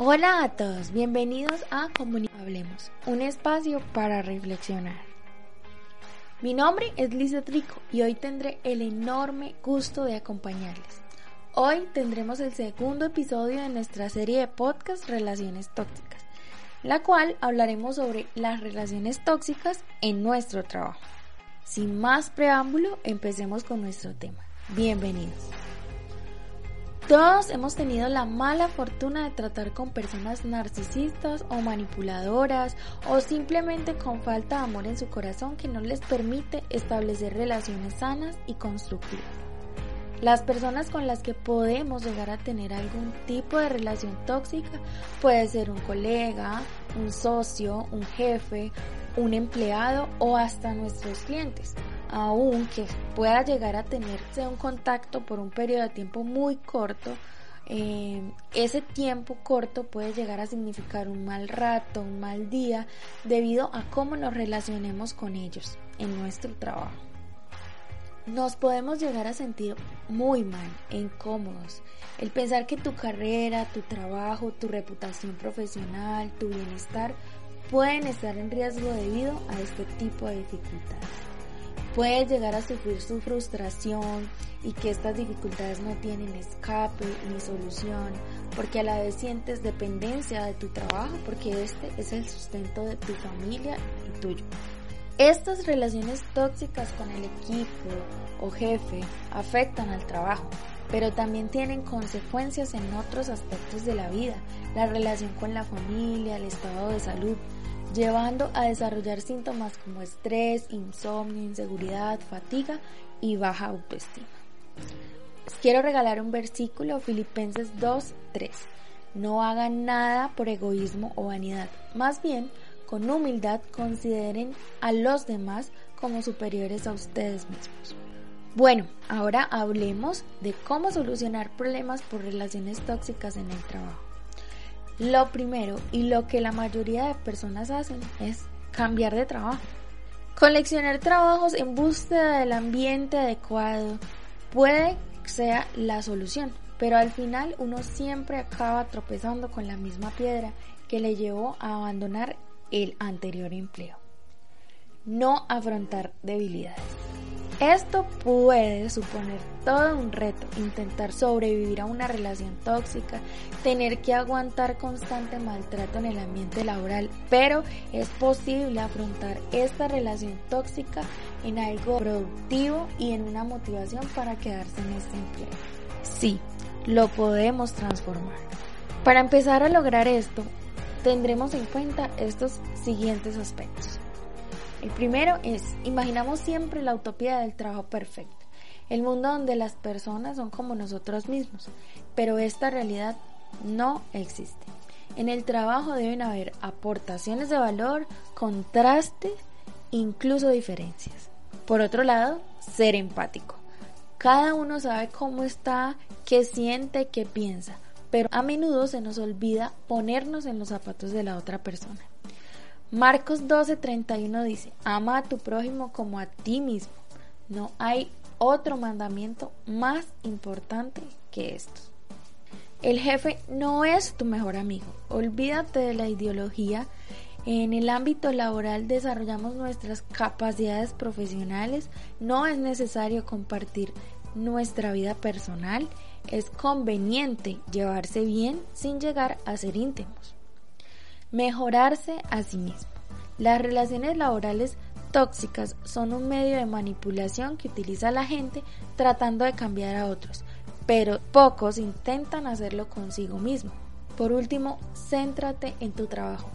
Hola a todos, bienvenidos a Hablemos, un espacio para reflexionar. Mi nombre es Lizeth Rico y hoy tendré el enorme gusto de acompañarles. Hoy tendremos el segundo episodio de nuestra serie de podcast Relaciones Tóxicas, la cual hablaremos sobre las relaciones tóxicas en nuestro trabajo. Sin más preámbulo, empecemos con nuestro tema. Bienvenidos. Todos hemos tenido la mala fortuna de tratar con personas narcisistas o manipuladoras o simplemente con falta de amor en su corazón que no les permite establecer relaciones sanas y constructivas. Las personas con las que podemos llegar a tener algún tipo de relación tóxica puede ser un colega, un socio, un jefe, un empleado o hasta nuestros clientes aunque pueda llegar a tenerse un contacto por un periodo de tiempo muy corto, eh, ese tiempo corto puede llegar a significar un mal rato, un mal día, debido a cómo nos relacionemos con ellos en nuestro trabajo. Nos podemos llegar a sentir muy mal e incómodos. El pensar que tu carrera, tu trabajo, tu reputación profesional, tu bienestar pueden estar en riesgo debido a este tipo de dificultades. Puedes llegar a sufrir su frustración y que estas dificultades no tienen escape ni solución, porque a la vez sientes dependencia de tu trabajo, porque este es el sustento de tu familia y tuyo. Estas relaciones tóxicas con el equipo o jefe afectan al trabajo, pero también tienen consecuencias en otros aspectos de la vida, la relación con la familia, el estado de salud, llevando a desarrollar síntomas como estrés, insomnio, inseguridad, fatiga y baja autoestima. quiero regalar un versículo, Filipenses 2, 3. No hagan nada por egoísmo o vanidad, más bien con humildad consideren a los demás como superiores a ustedes mismos. Bueno, ahora hablemos de cómo solucionar problemas por relaciones tóxicas en el trabajo. Lo primero y lo que la mayoría de personas hacen es cambiar de trabajo. Coleccionar trabajos en búsqueda del ambiente adecuado puede ser la solución, pero al final uno siempre acaba tropezando con la misma piedra que le llevó a abandonar el anterior empleo. No afrontar debilidades. Esto puede suponer todo un reto, intentar sobrevivir a una relación tóxica, tener que aguantar constante maltrato en el ambiente laboral, pero es posible afrontar esta relación tóxica en algo productivo y en una motivación para quedarse en este empleo. Sí, lo podemos transformar. Para empezar a lograr esto, tendremos en cuenta estos siguientes aspectos. El primero es, imaginamos siempre la utopía del trabajo perfecto, el mundo donde las personas son como nosotros mismos, pero esta realidad no existe. En el trabajo deben haber aportaciones de valor, contrastes, incluso diferencias. Por otro lado, ser empático. Cada uno sabe cómo está, qué siente, qué piensa, pero a menudo se nos olvida ponernos en los zapatos de la otra persona. Marcos 12:31 dice, ama a tu prójimo como a ti mismo. No hay otro mandamiento más importante que estos. El jefe no es tu mejor amigo. Olvídate de la ideología. En el ámbito laboral desarrollamos nuestras capacidades profesionales. No es necesario compartir nuestra vida personal. Es conveniente llevarse bien sin llegar a ser íntimos. Mejorarse a sí mismo. Las relaciones laborales tóxicas son un medio de manipulación que utiliza la gente tratando de cambiar a otros, pero pocos intentan hacerlo consigo mismo. Por último, céntrate en tu trabajo.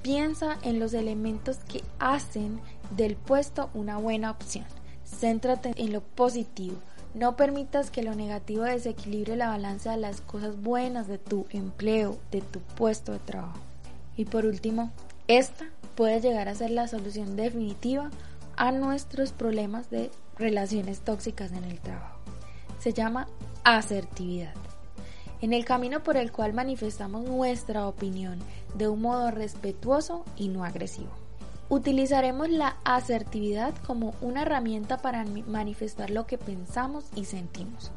Piensa en los elementos que hacen del puesto una buena opción. Céntrate en lo positivo. No permitas que lo negativo desequilibre la balanza de las cosas buenas de tu empleo, de tu puesto de trabajo. Y por último, esta puede llegar a ser la solución definitiva a nuestros problemas de relaciones tóxicas en el trabajo. Se llama asertividad. En el camino por el cual manifestamos nuestra opinión de un modo respetuoso y no agresivo. Utilizaremos la asertividad como una herramienta para manifestar lo que pensamos y sentimos.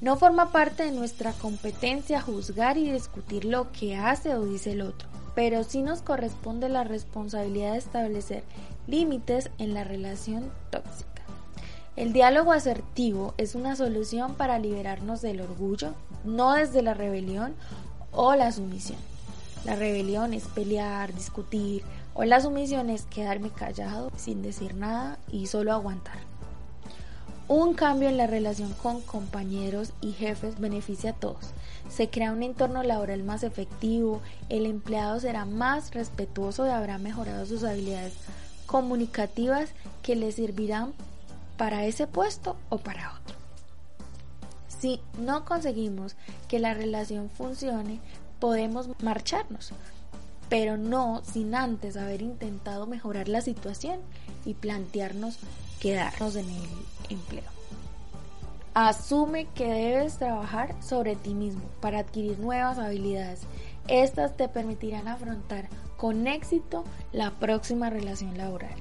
No forma parte de nuestra competencia juzgar y discutir lo que hace o dice el otro, pero sí nos corresponde la responsabilidad de establecer límites en la relación tóxica. El diálogo asertivo es una solución para liberarnos del orgullo, no desde la rebelión o la sumisión. La rebelión es pelear, discutir, o la sumisión es quedarme callado sin decir nada y solo aguantar. Un cambio en la relación con compañeros y jefes beneficia a todos. Se crea un entorno laboral más efectivo, el empleado será más respetuoso y habrá mejorado sus habilidades comunicativas que le servirán para ese puesto o para otro. Si no conseguimos que la relación funcione, podemos marcharnos, pero no sin antes haber intentado mejorar la situación y plantearnos quedarnos en el empleo. Asume que debes trabajar sobre ti mismo para adquirir nuevas habilidades. Estas te permitirán afrontar con éxito la próxima relación laboral.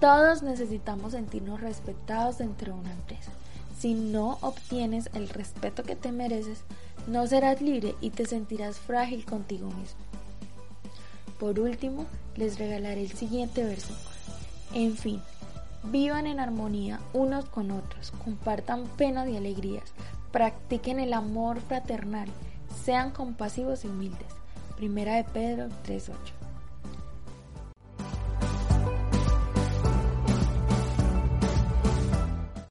Todos necesitamos sentirnos respetados dentro de una empresa. Si no obtienes el respeto que te mereces, no serás libre y te sentirás frágil contigo mismo. Por último, les regalaré el siguiente versículo. En fin, vivan en armonía unos con otros, compartan penas y alegrías, practiquen el amor fraternal, sean compasivos y humildes. Primera de Pedro 3.8